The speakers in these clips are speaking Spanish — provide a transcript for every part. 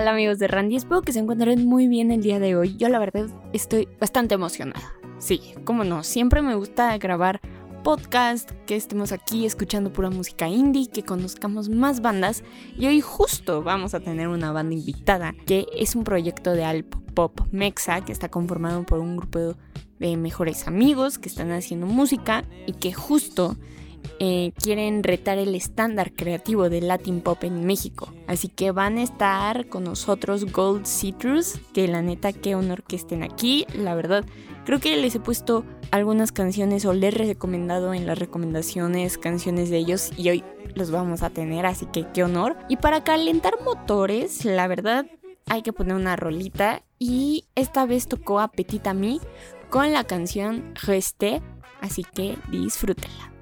Tal amigos de Randy? Espero que se encuentren muy bien el día de hoy. Yo la verdad estoy bastante emocionada. Sí, cómo no, siempre me gusta grabar podcast, que estemos aquí escuchando pura música indie, que conozcamos más bandas y hoy justo vamos a tener una banda invitada que es un proyecto de Alp Pop Mexa que está conformado por un grupo de mejores amigos que están haciendo música y que justo eh, quieren retar el estándar creativo de Latin Pop en México. Así que van a estar con nosotros Gold Citrus, que la neta qué honor que estén aquí, la verdad. Creo que les he puesto algunas canciones o les he recomendado en las recomendaciones canciones de ellos y hoy los vamos a tener, así que qué honor. Y para calentar motores, la verdad hay que poner una rolita y esta vez tocó a Petit Ami con la canción Resté, así que disfrútenla.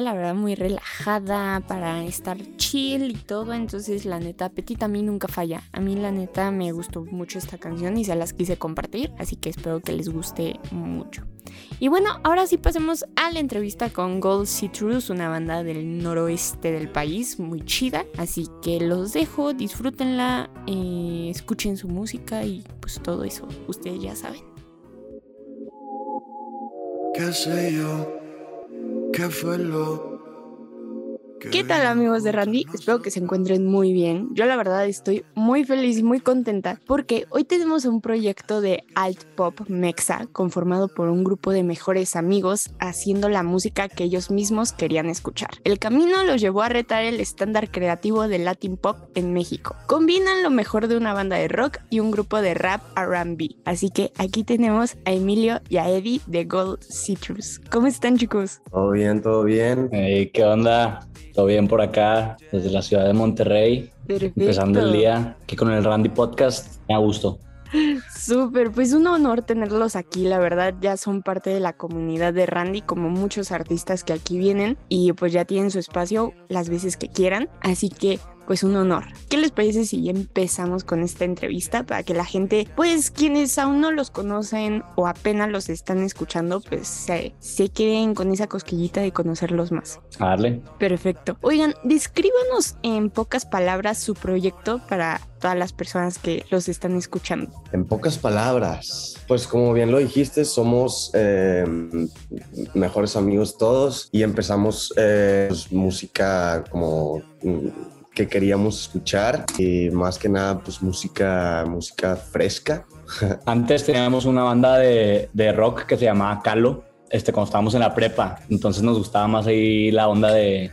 La verdad, muy relajada para estar chill y todo. Entonces, la neta, Petit a mí nunca falla. A mí, la neta, me gustó mucho esta canción y se las quise compartir. Así que espero que les guste mucho. Y bueno, ahora sí pasemos a la entrevista con Gold Citrus, una banda del noroeste del país, muy chida. Así que los dejo, disfrútenla, eh, escuchen su música y pues todo eso, ustedes ya saben. ¿Qué sé yo? ¿Qué lo oh. ¿Qué tal amigos de Randy? Espero que se encuentren muy bien. Yo la verdad estoy muy feliz y muy contenta porque hoy tenemos un proyecto de alt pop mexa conformado por un grupo de mejores amigos haciendo la música que ellos mismos querían escuchar. El camino los llevó a retar el estándar creativo de Latin pop en México. Combinan lo mejor de una banda de rock y un grupo de rap R&B. Así que aquí tenemos a Emilio y a Eddie de Gold Citrus. ¿Cómo están chicos? Todo bien, todo bien. Hey, ¿Qué onda? Todo bien por acá, desde la ciudad de Monterrey. Perfecto. Empezando el día aquí con el Randy Podcast. Me gusto. Súper, pues un honor tenerlos aquí, la verdad ya son parte de la comunidad de Randy como muchos artistas que aquí vienen y pues ya tienen su espacio las veces que quieran, así que pues un honor. ¿Qué les parece si ya empezamos con esta entrevista para que la gente, pues quienes aún no los conocen o apenas los están escuchando, pues se, se queden con esa cosquillita de conocerlos más? A darle. Perfecto. Oigan, descríbanos en pocas palabras su proyecto para todas las personas que los están escuchando. En pocas palabras, pues como bien lo dijiste, somos eh, mejores amigos todos y empezamos eh, pues, música como mm, que queríamos escuchar y más que nada pues música música fresca Antes teníamos una banda de, de rock que se llamaba Calo, este, cuando estábamos en la prepa. Entonces nos gustaba más ahí la onda de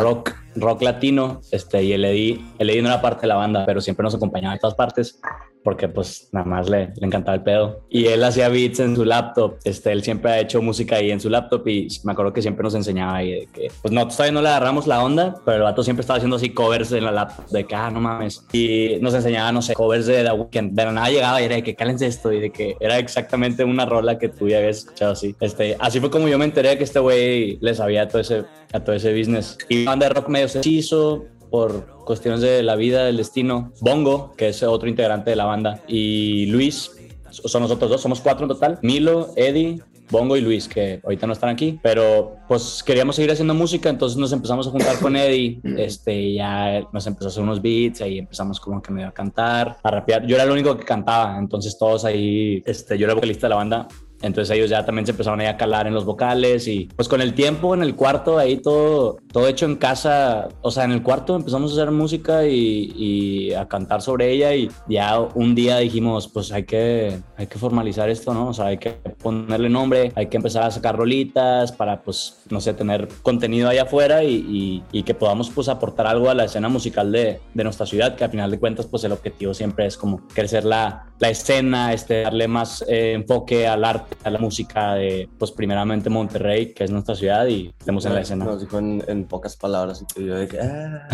rock, rock latino. Este, y el Eddie, el Eddie no era parte de la banda, pero siempre nos acompañaba en todas partes porque pues nada más le, le encantaba el pedo. Y él hacía beats en su laptop, este, él siempre ha hecho música ahí en su laptop y me acuerdo que siempre nos enseñaba ahí de que, pues no, todavía no le agarramos la onda, pero el vato siempre estaba haciendo así covers en la laptop, de que, ah, no mames. Y nos enseñaba, no sé, covers de The Weeknd, la nada llegaba y era de que, cálense esto, y de que era exactamente una rola que tú ya habías escuchado así. Este, así fue como yo me enteré que este güey le sabía a todo ese, a todo ese business. Y banda de rock medio se hizo, por cuestiones de la vida, del destino. Bongo, que es otro integrante de la banda, y Luis, son nosotros dos, somos cuatro en total. Milo, Eddie, Bongo y Luis, que ahorita no están aquí, pero pues queríamos seguir haciendo música, entonces nos empezamos a juntar con Eddie, este, ya nos empezó a hacer unos beats, ahí empezamos como que medio a cantar, a rapear. Yo era el único que cantaba, entonces todos ahí, este, yo era vocalista de la banda, entonces ellos ya también se empezaron a calar en los vocales y pues con el tiempo en el cuarto ahí todo, todo hecho en casa, o sea, en el cuarto empezamos a hacer música y, y, a cantar sobre ella y ya un día dijimos pues hay que, hay que formalizar esto, ¿no? O sea, hay que ponerle nombre, hay que empezar a sacar rolitas para pues, no sé, tener contenido allá afuera y, y, y que podamos pues aportar algo a la escena musical de, de, nuestra ciudad, que al final de cuentas pues el objetivo siempre es como crecer la, la escena, este, darle más eh, enfoque al arte a la música de, pues primeramente Monterrey, que es nuestra ciudad y estemos en la escena. Nos dijo en, en pocas palabras y yo de que... Ah.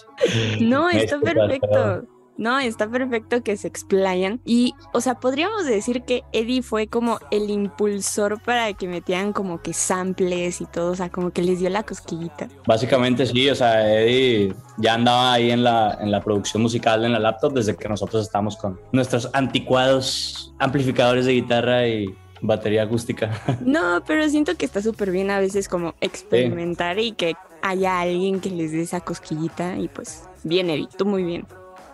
no, está perfecto. No, está perfecto que se explayan. Y, o sea, podríamos decir que Eddie fue como el impulsor para que metieran como que samples y todo, o sea, como que les dio la cosquillita. Básicamente sí, o sea, Eddie ya andaba ahí en la, en la producción musical en la laptop desde que nosotros estamos con nuestros anticuados amplificadores de guitarra y batería acústica. No, pero siento que está súper bien a veces como experimentar sí. y que haya alguien que les dé esa cosquillita y pues bien, Eddie, tú muy bien.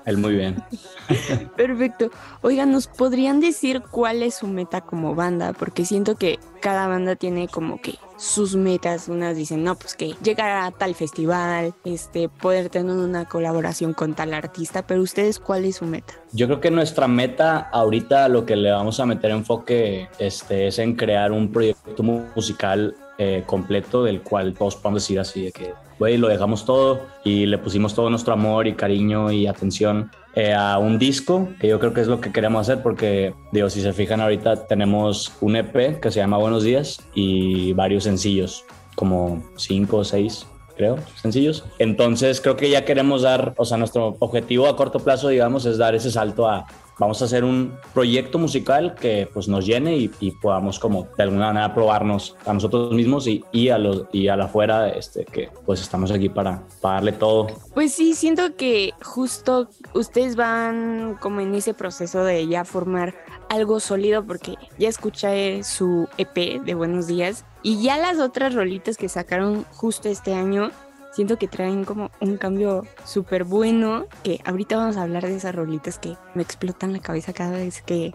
Él muy bien. Perfecto. Oigan, ¿nos podrían decir cuál es su meta como banda? Porque siento que cada banda tiene como que sus metas. Unas dicen, no, pues que llegar a tal festival, este, poder tener una colaboración con tal artista, pero ustedes, ¿cuál es su meta? Yo creo que nuestra meta ahorita lo que le vamos a meter enfoque este, es en crear un proyecto musical eh, completo del cual todos podemos decir así de que, güey, lo dejamos todo y le pusimos todo nuestro amor y cariño y atención eh, a un disco, que yo creo que es lo que queremos hacer porque, digo, si se fijan ahorita tenemos un EP que se llama Buenos Días y varios sencillos, como cinco o seis creo, sencillos. Entonces creo que ya queremos dar, o sea, nuestro objetivo a corto plazo, digamos, es dar ese salto a, vamos a hacer un proyecto musical que pues nos llene y, podamos como de alguna manera probarnos a nosotros mismos y, y a los y a la afuera este que pues estamos aquí para, para darle todo. Pues sí, siento que justo ustedes van como en ese proceso de ya formar algo sólido porque ya escuché su EP de Buenos Días y ya las otras rolitas que sacaron justo este año siento que traen como un cambio súper bueno que ahorita vamos a hablar de esas rolitas que me explotan la cabeza cada vez que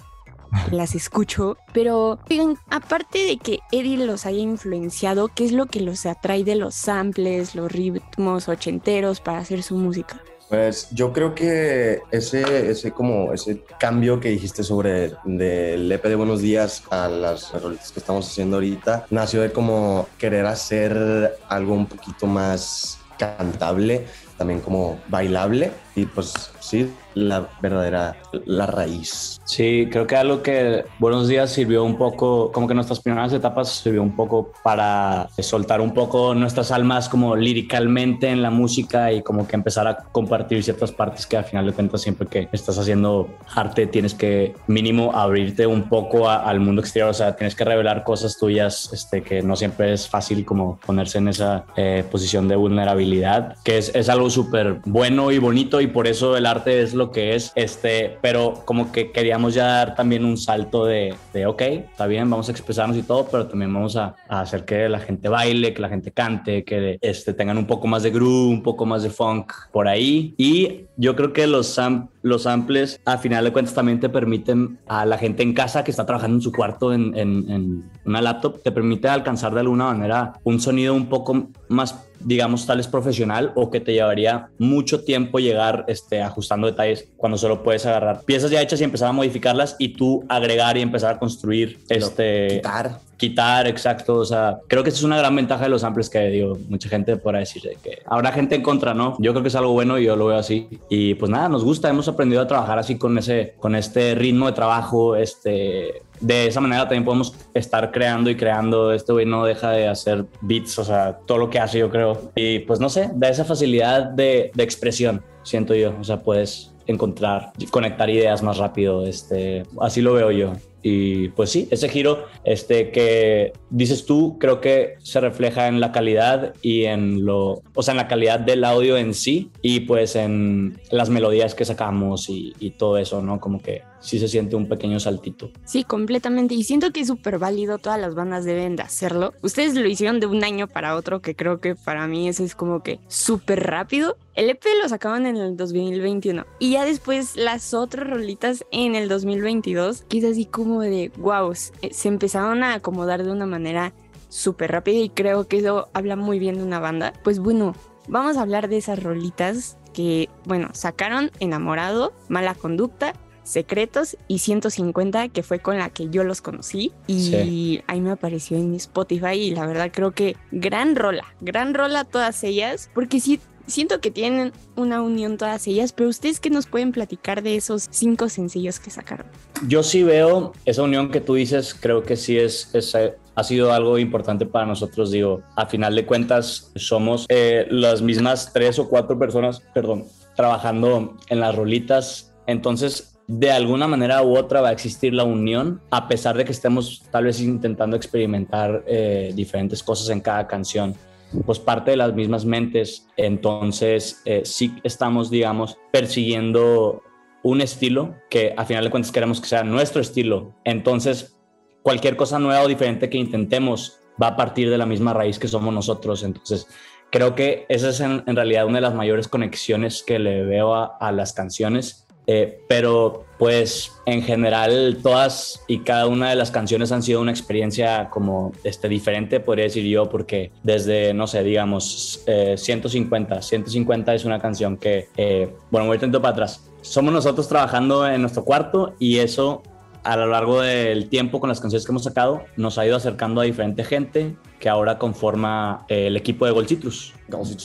las escucho, pero oigan, aparte de que Eddie los haya influenciado, ¿qué es lo que los atrae de los samples, los ritmos ochenteros para hacer su música? Pues yo creo que ese, ese como ese cambio que dijiste sobre del EP de Buenos Días a las rolitas que estamos haciendo ahorita nació de como querer hacer algo un poquito más cantable, también como bailable. Y pues sí, la verdadera, la raíz. Sí, creo que algo que Buenos Días sirvió un poco, como que nuestras primeras etapas sirvió un poco para soltar un poco nuestras almas como líricamente en la música y como que empezar a compartir ciertas partes que al final de cuentas siempre que estás haciendo arte tienes que mínimo abrirte un poco al mundo exterior, o sea, tienes que revelar cosas tuyas este, que no siempre es fácil como ponerse en esa eh, posición de vulnerabilidad, que es, es algo súper bueno y bonito y por eso el arte es lo que es, este, pero como que queríamos ya dar también un salto de, de ok, está bien, vamos a expresarnos y todo, pero también vamos a, a hacer que la gente baile, que la gente cante, que este, tengan un poco más de groove, un poco más de funk por ahí. Y yo creo que los, sam los samples, a final de cuentas, también te permiten a la gente en casa que está trabajando en su cuarto en, en, en una laptop, te permite alcanzar de alguna manera un sonido un poco más digamos, tal es profesional o que te llevaría mucho tiempo llegar este, ajustando detalles cuando solo puedes agarrar piezas ya hechas y empezar a modificarlas y tú agregar y empezar a construir este Quitar. quitar, exacto. O sea, creo que esa es una gran ventaja de los samples que digo, mucha gente podrá decir de que habrá gente en contra, ¿no? Yo creo que es algo bueno y yo lo veo así. Y pues nada, nos gusta, hemos aprendido a trabajar así con ese, con este ritmo de trabajo, este, de esa manera también podemos estar creando y creando. Este güey no deja de hacer beats, o sea, todo lo que hace, yo creo. Y pues no sé, da esa facilidad de, de expresión, siento yo. O sea, puedes encontrar, conectar ideas más rápido. Este, así lo veo yo. Y pues sí, ese giro este, que dices tú, creo que se refleja en la calidad y en lo, o sea, en la calidad del audio en sí y pues en las melodías que sacamos y, todo eso, ¿no? Como que sí se siente un pequeño saltito. Sí, completamente. Y siento que es súper válido, todas las bandas deben de hacerlo. Ustedes lo hicieron de un año para otro, que creo que para mí eso es como que súper rápido. El EP lo sacaban en el 2021 y ya después las otras rolitas en el 2022, que es como de wow, se empezaron a acomodar de una manera súper rápida y creo que eso habla muy bien de una banda. Pues bueno, vamos a hablar de esas rolitas que, bueno, sacaron Enamorado, Mala Conducta, Secretos y 150, que fue con la que yo los conocí. Y sí. ahí me apareció en mi Spotify y la verdad creo que gran rola, gran rola todas ellas, porque sí siento que tienen una unión todas ellas, pero ustedes qué nos pueden platicar de esos cinco sencillos que sacaron. Yo sí veo esa unión que tú dices, creo que sí es, es ha sido algo importante para nosotros, digo, a final de cuentas somos eh, las mismas tres o cuatro personas, perdón, trabajando en las rolitas, entonces de alguna manera u otra va a existir la unión, a pesar de que estemos tal vez intentando experimentar eh, diferentes cosas en cada canción pues parte de las mismas mentes, entonces eh, sí estamos, digamos, persiguiendo un estilo que a final de cuentas queremos que sea nuestro estilo. Entonces, cualquier cosa nueva o diferente que intentemos va a partir de la misma raíz que somos nosotros. Entonces, creo que esa es en, realidad una de las mayores conexiones que le veo a las canciones. Eh, pero pues en general todas y cada una de las canciones han sido una experiencia como este, diferente, podría decir yo, porque desde, no sé, digamos, eh, 150, 150 es una canción que, eh, bueno, voy tanto para atrás. Somos nosotros trabajando en nuestro cuarto y eso a lo largo del tiempo con las canciones que hemos sacado nos ha ido acercando a diferente gente que ahora conforma eh, el equipo de Gold Citrus.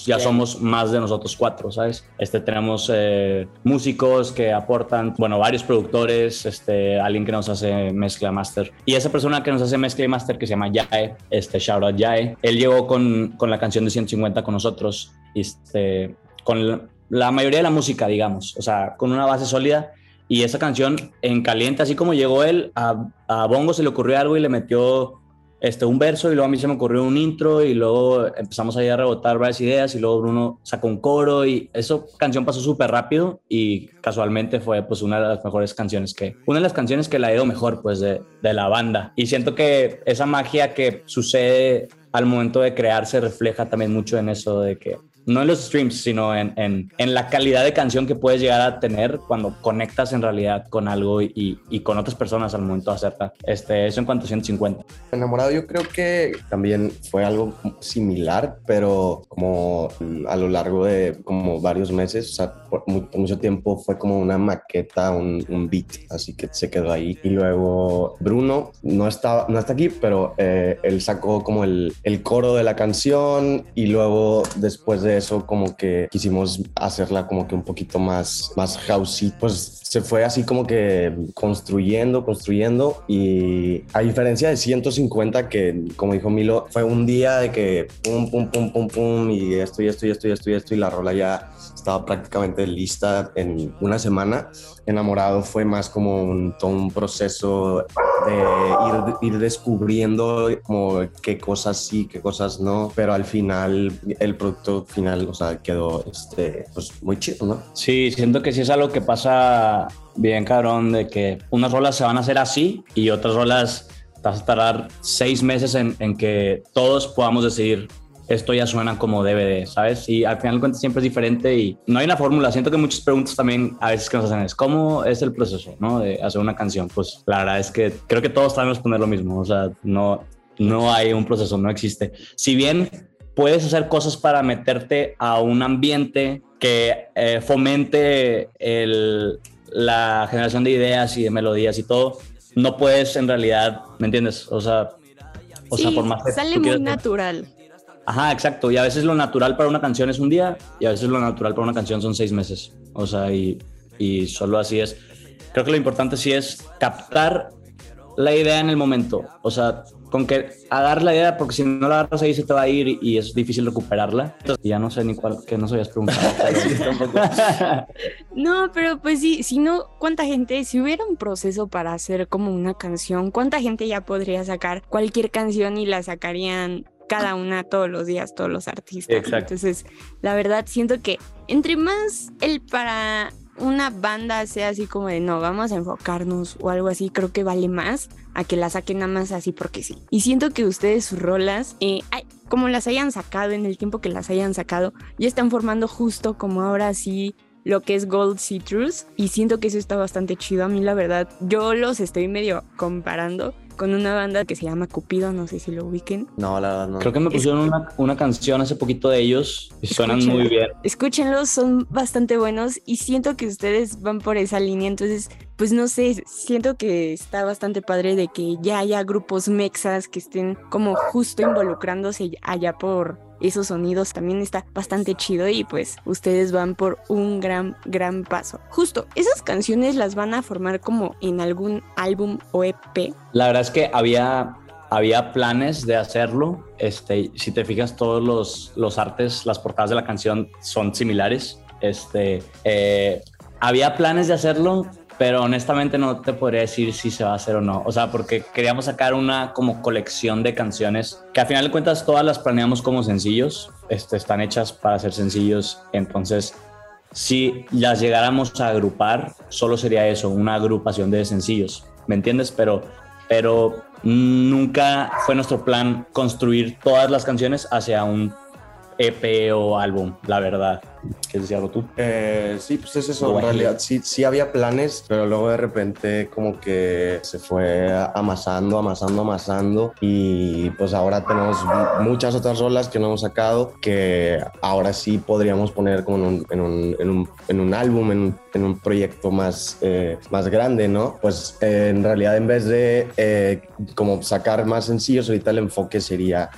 Ya somos más de nosotros cuatro, ¿sabes? Este, tenemos eh, músicos que aportan, bueno, varios productores, este, alguien que nos hace mezcla master. Y esa persona que nos hace mezcla y master que se llama Yae, este, shout out Yae, él llegó con, con la canción de 150 con nosotros, este, con la, la mayoría de la música, digamos, o sea, con una base sólida Y esa canción en caliente, así como llegó él, a, Bongo se le ocurrió algo y le metió este, un verso y luego a mí se me ocurrió un intro y luego empezamos ahí a rebotar varias ideas y luego Bruno sacó un coro y esa canción pasó súper rápido y casualmente fue pues una de las mejores canciones que, una de las canciones que la ha ido mejor pues de, de la banda. Y siento que esa magia que sucede al momento de crear se refleja también mucho en eso de que no en los streams, sino en, en, en, la calidad de canción que puedes llegar a tener cuando conectas en realidad con algo y, y con otras personas al momento de hacerla. Este, eso en cuanto a 150. Enamorado yo creo que también fue algo similar, pero como a lo largo de como varios meses, o sea, por, por mucho tiempo fue como una maqueta, un, un, beat, así que se quedó ahí. Y luego Bruno no está, no está aquí, pero eh, él sacó como el, el coro de la canción y luego después de eso como que quisimos hacerla como que un poquito más, más housey. Pues se fue así como que construyendo, construyendo y a diferencia de 150 que como dijo Milo, fue un día de que pum, pum, pum, pum, pum y esto y esto y esto y esto y esto y la rola ya estaba prácticamente lista en una semana. Enamorado fue más como un, todo un proceso de ir, ir, descubriendo qué cosas sí, qué cosas no, pero al final el producto final, o sea, quedó este, pues muy chido, ¿no? Sí, siento que sí es algo que pasa bien cabrón, de que unas rolas se van a hacer así y otras rolas vas a tardar seis meses en, en que todos podamos decidir esto ya suena como de, ¿sabes? Y al final de cuentas siempre es diferente y no hay una fórmula. Siento que muchas preguntas también a veces que nos hacen es, ¿cómo es el proceso, ¿no? De hacer una canción. Pues la verdad es que creo que todos sabemos poner lo mismo. O sea, no, no hay un proceso, no existe. Si bien puedes hacer cosas para meterte a un ambiente que eh, fomente el, la generación de ideas y de melodías y todo, no puedes en realidad, ¿me entiendes? O sea, o sí, sea por más que sale muy natural. Ajá, exacto. Y a veces lo natural para una canción es un día y a veces lo natural para una canción son seis meses. O sea, y, y solo así es. Creo que lo importante sí es captar la idea en el momento. O sea, con que agarrar la idea, porque si no la agarras ahí se te va a ir y es difícil recuperarla. Entonces, ya no sé ni cuál, que no se habías preguntado. no, pero pues sí, si no, ¿cuánta gente, si hubiera un proceso para hacer como una canción, cuánta gente ya podría sacar cualquier canción y la sacarían cada una todos los días, todos los artistas. Exacto. Entonces, la verdad, siento que entre más el para una banda sea así como de no, vamos a enfocarnos o algo así, creo que vale más a que la saquen nada más así porque sí. Y siento que ustedes sus rolas, eh, como las hayan sacado en el tiempo que las hayan sacado, ya están formando justo como ahora sí lo que es Gold Citrus y siento que eso está bastante chido. A mí la verdad, yo los estoy medio comparando con una banda que se llama Cupido, no sé si lo ubiquen. No, la verdad no. Creo que me pusieron es... una, una, canción hace poquito de ellos y suenan muy bien. Escúchenlos, son bastante buenos y siento que ustedes van por esa línea, entonces, pues no sé, siento que está bastante padre de que ya haya grupos mexas que estén como justo involucrándose allá por esos sonidos también está bastante chido y pues ustedes van por un gran, gran paso. Justo, esas canciones las van a formar como en algún álbum o EP. La verdad es que había, había planes de hacerlo. Este, si te fijas, todos los, los artes, las portadas de la canción son similares. Este, eh, había planes de hacerlo, pero honestamente no te podría decir si se va a hacer o no. O sea, porque queríamos sacar una como colección de canciones que a final de cuentas todas las planeamos como sencillos, este, están hechas para ser sencillos, entonces si las llegáramos a agrupar, solo sería eso, una agrupación de sencillos, ¿me entiendes? Pero, pero nunca fue nuestro plan construir todas las canciones hacia un EP o álbum, la verdad. ¿Quieres decir algo tú? Eh, sí, pues es eso. Bueno, en realidad sí, sí había planes, pero luego de repente como que se fue amasando, amasando, amasando. Y pues ahora tenemos muchas otras rolas que no hemos sacado que ahora sí podríamos poner como en un, en un, en un, en un álbum, en un, en un, proyecto más, eh, más grande, ¿no? Pues eh, en realidad en vez de eh, como sacar más sencillos, ahorita el enfoque sería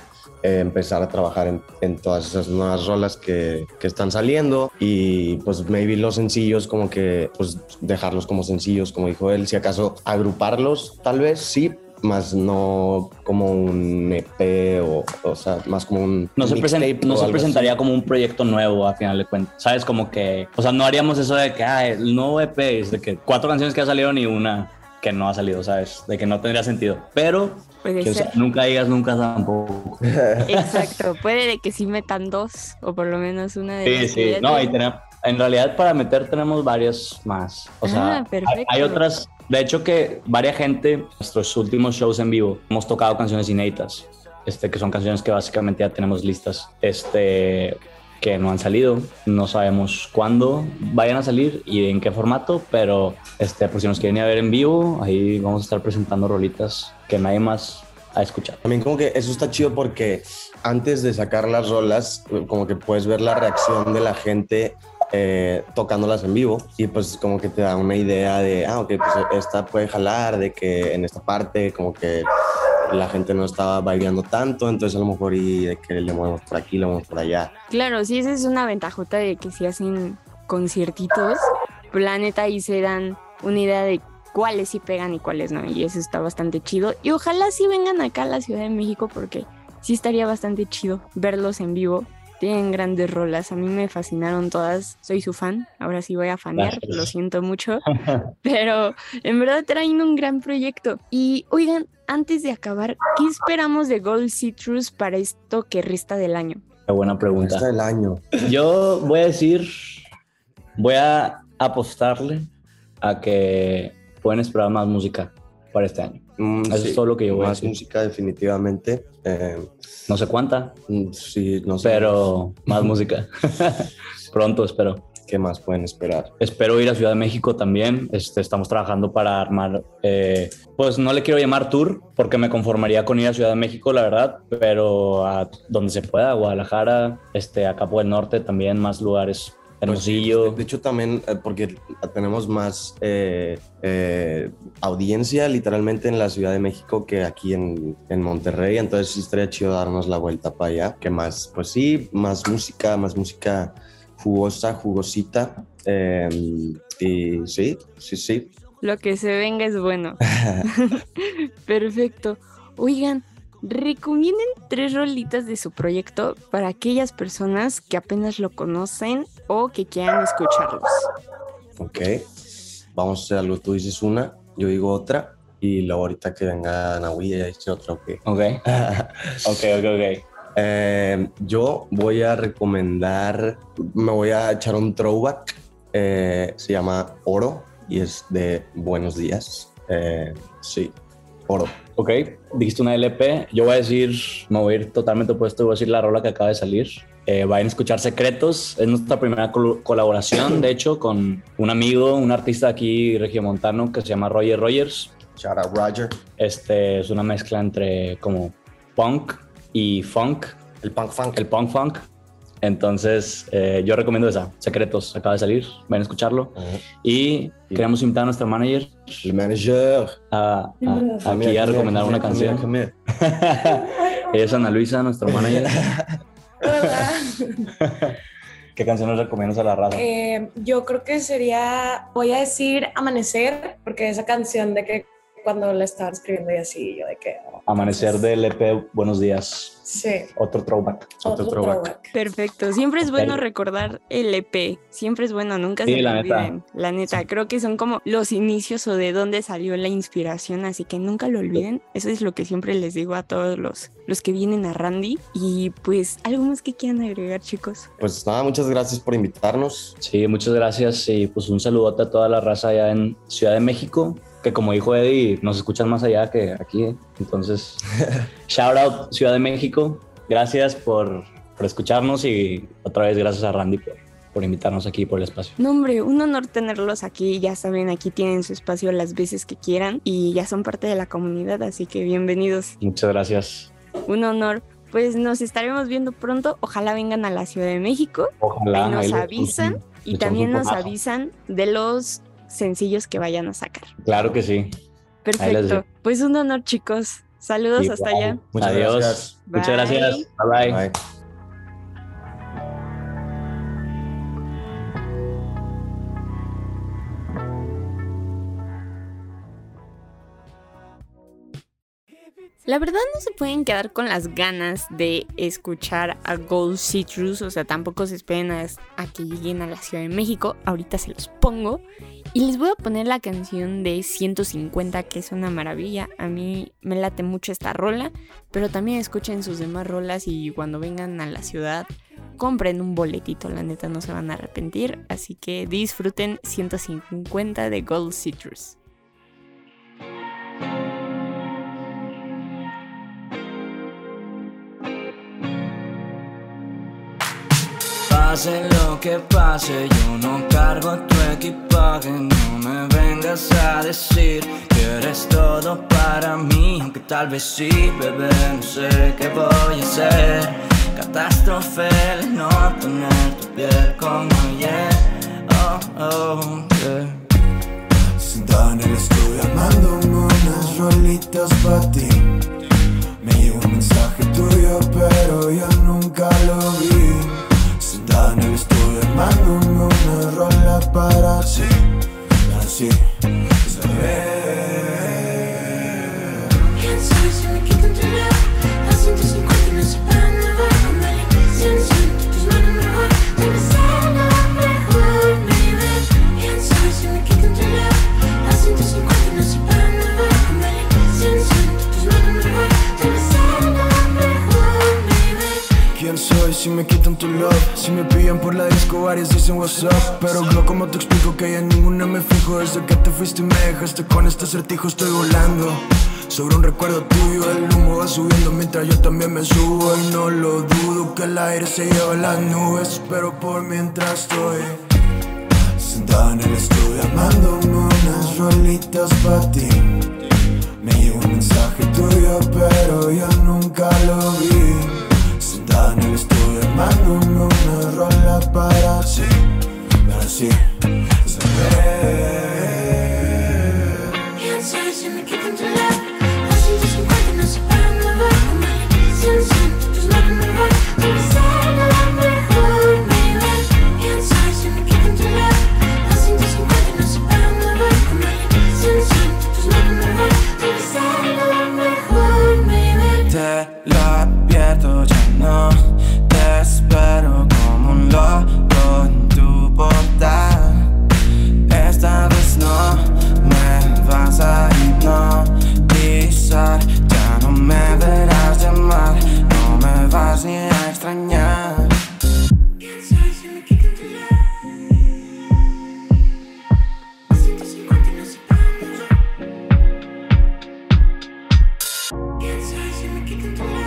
eh, empezar a trabajar en, en, todas esas nuevas rolas que, que, están saliendo y pues maybe los sencillos como que pues dejarlos como sencillos como dijo él si acaso agruparlos tal vez sí más no como un EP o, o sea, más como un No se, no presentaría así. como un proyecto nuevo a final de cuentas. ¿Sabes? Como que, o sea, no haríamos eso de que, ah, el nuevo EP es de que cuatro canciones que ya salieron y una que no ha salido, ¿sabes? De que no tendría sentido. Pero, Puede que, o ser. sea, nunca digas nunca tampoco. Exacto, puede de que sí metan dos o por lo menos una de Sí, las sí. No, y tienen. tenemos, en realidad para meter tenemos varias más. O sea, Ah, hay, perfecto. hay otras. De hecho, que varias gente, nuestros últimos shows en vivo, hemos tocado canciones inéditas. Este, que son canciones que básicamente ya tenemos listas. Este, que no han salido. No sabemos cuándo vayan a salir y en qué formato, pero este, por si nos quieren ir a ver en vivo, ahí vamos a estar presentando rolitas que nadie más ha escuchado. También como que eso está chido porque antes de sacar las rolas, como que puedes ver la reacción de la gente eh, tocándolas en vivo y pues como que te da una idea de, ah, ok, pues esta puede jalar, de que en esta parte como que la gente no estaba baileando tanto, entonces a lo mejor y de que le movemos por aquí, le movemos por allá. Claro, sí, esa es una ventajota de que si hacen conciertitos, pues la neta ahí se dan una idea de cuáles sí pegan y cuáles no. Y eso está bastante chido. Y ojalá sí vengan acá a la Ciudad de México porque sí estaría bastante chido verlos en vivo. Tienen grandes rolas, a mí me fascinaron todas, soy su fan, ahora sí voy a fanear, Gracias. lo siento mucho, pero en verdad traen un gran proyecto. Y oigan, antes de acabar, ¿qué esperamos de Gold Citrus para esto que resta del año? Qué buena pregunta. Está el año. Yo voy a decir, voy a apostarle a que pueden esperar más música para este año. Mm, Eso es todo lo que yo voy a Más decir. música definitivamente. Eh, No sé cuánta, mm, sí, no sé. pero más música. Pronto espero. ¿Qué más pueden esperar? Espero ir a Ciudad de México también. Este, estamos trabajando para armar, eh, pues no le quiero llamar tour porque me conformaría con ir a Ciudad de México, la verdad, pero a donde se pueda, Guadalajara, este, acá por el norte también, más lugares, Hermosillo. Pues, de hecho, también eh, porque tenemos más eh, eh, audiencia literalmente en la Ciudad de México que aquí en, en Monterrey. Entonces sí estaría chido darnos la vuelta para allá. Que más, pues sí, más música, más música jugosa, jugosita. Eh, y sí, sí, sí. Lo que se venga es bueno. Perfecto. Oigan, recomienden tres rolitas de su proyecto para aquellas personas que apenas lo conocen o que quieran escucharlos. Ok. Vamos a hacer algo. Tú dices una, yo digo otra. Y luego ahorita que venga Nahui, ella dice otra, ok. Ok, ok, ok, ok. Eh, yo voy a recomendar, me voy a echar un throwback, eh, se llama Oro y es de Buenos Días. Eh, sí, Oro. Ok, dijiste una LP. Yo voy a decir, me voy a ir totalmente opuesto. Voy a decir la rola que acaba de salir. Eh, vayan a escuchar Secretos. Es nuestra primera col- colaboración, de hecho, con un amigo, un artista aquí regiomontano que se llama Roger Rogers. Shout out Roger. Este es una mezcla entre como punk y funk, El punk funk. el punk funk. Entonces, eh, yo recomiendo esa, Secretos, acaba de salir, vayan a escucharlo. Ajá. Y queremos invitar a nuestra manager El manager. a, a- aquí a recomendar una canción. Ella es Ana Luisa, nuestra manager. ¿Qué canción nos recomiendas a la raza? Eh, yo creo que sería, voy a decir Amanecer, porque esa canción de que cuando la estaban escribiendo y así, yo de que... oh, Amanecer entonces, del EP Buenos Días. Sí, Otro throwback. Otro otro throwback. throwback. Perfecto. Siempre es bueno recordar el EP. Siempre es bueno, nunca Sí, se la neta. olviden. La neta, creo que son como los inicios o de dónde salió la inspiración, así que nunca lo olviden. Eso es lo que siempre les digo a todos los, los que vienen a Randy. Y pues, ¿algo más que quieran agregar, chicos? Pues nada, muchas gracias por invitarnos. Sí, muchas gracias y pues un saludote a toda la raza allá en Ciudad de México, que como dijo Eddie, nos escuchan más allá que aquí. ¿eh? Entonces, shout out Ciudad de México. Gracias por, por escucharnos y otra vez gracias a Randy por, por invitarnos aquí por el espacio. No, hombre, un honor tenerlos aquí. Ya saben, aquí tienen su espacio las veces que quieran y ya son parte de la comunidad, así que bienvenidos. Muchas gracias. Un honor. Pues nos estaremos viendo pronto. Ojalá vengan a la Ciudad de México. Ojalá. Ahí nos ahí avisan y también nos avisan de los sencillos que vayan a sacar. Claro que sí. Perfecto. Pues un honor, chicos. Saludos hasta allá. Muchas Adiós. gracias. Muchas gracias. bye. bye. Bye. La verdad no se pueden quedar con las ganas de escuchar a Gold Citrus, o sea, tampoco se esperen a, que lleguen a la Ciudad de México, ahorita se los pongo. Y les voy a poner la canción de 150, que es una maravilla. A mí me late mucho esta rola, pero también escuchen sus demás rolas y cuando vengan a la ciudad, compren un boletito, la neta no se van a arrepentir. Así que disfruten 150 de Gold Citrus. Pase lo que pase, yo no cargo tu equipaje. No me vengas a decir que eres todo para mí. Aunque tal vez sí, bebé, no sé qué voy a hacer. Catástrofe no tener tu piel como ayer. Oh, oh, yeah. Sentada en el estudio armándome unas rolitas para ti. Me llegó un mensaje tuyo, pero yo nunca lo vi para así, así saber. Si me pillan por la disco, varios dicen WhatsApp. Pero no como te explico que ya ninguna me fijo. Desde que te fuiste y me dejaste con este acertijo, estoy volando. Sobre un recuerdo tuyo, el humo va subiendo mientras yo también me subo. Y no lo dudo que el aire se lleva las nubes. Pero por mientras estoy sentada en el estudio, armándome unas rolitas para ti. Me llegó un mensaje tuyo, pero yo nunca para pues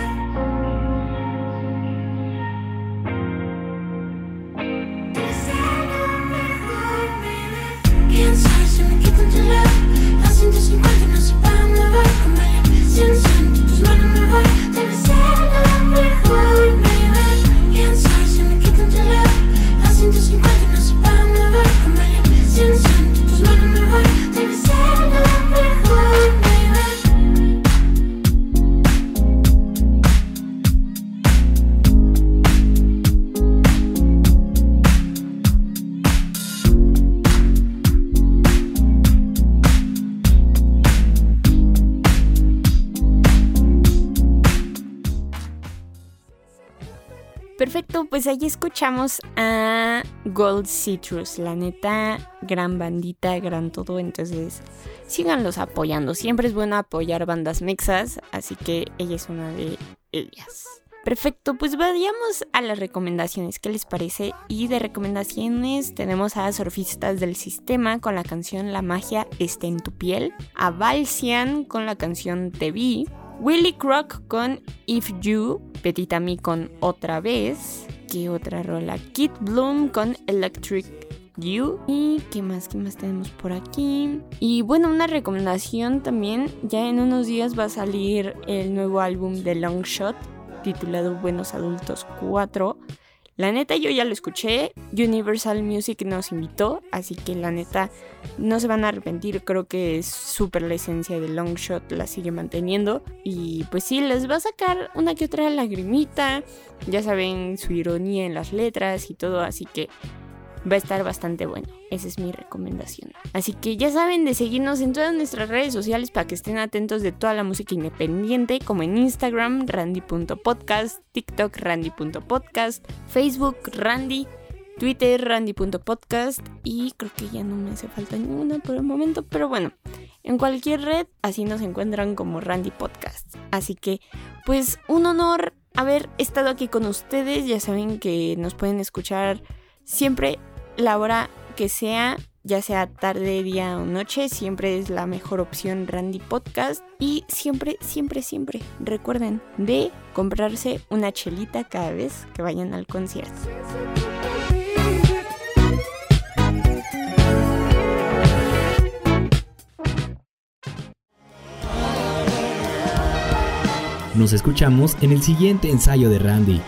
escuchamos a Gold Citrus, la neta, gran bandita, gran todo, entonces síganlos apoyando, siempre es bueno apoyar bandas mexas, así que ella es una de ellas. Perfecto, pues vayamos a las recomendaciones, ¿qué les parece? Y de recomendaciones tenemos a Surfistas del Sistema con la canción La magia está en tu piel, a Valsian con la canción Te vi, Willy Croc con If You, Petita Me con Otra vez, ¿qué otra rola? Kid Bloom con Electric You. ¿Y qué más? ¿Qué más tenemos por aquí? Y bueno, una recomendación también. Ya en unos días va a salir el nuevo álbum de Longshot titulado Buenos Adultos 4. La neta yo ya lo escuché, Universal Music nos invitó, así que la neta no se van a arrepentir, creo que es súper la esencia de Longshot, la sigue manteniendo y pues sí, les va a sacar una que otra lagrimita, ya saben su ironía en las letras y todo, así que va a estar bastante bueno. Esa es mi recomendación. Así que ya saben de seguirnos en todas nuestras redes sociales para que estén atentos de toda la música independiente, como en Instagram, randy.podcast, TikTok, randy.podcast, Facebook, randy. Twitter, randy.podcast y creo que ya no me hace falta ninguna por el momento, pero bueno, en cualquier red así nos encuentran como Randy Podcast. Así que, pues un honor haber estado aquí con ustedes, ya saben que nos pueden escuchar siempre la hora que sea, ya sea tarde, día o noche, siempre es la mejor opción Randy Podcast. Y siempre, siempre, siempre recuerden de comprarse una chelita cada vez que vayan al concierto. Nos escuchamos en el siguiente ensayo de Randy.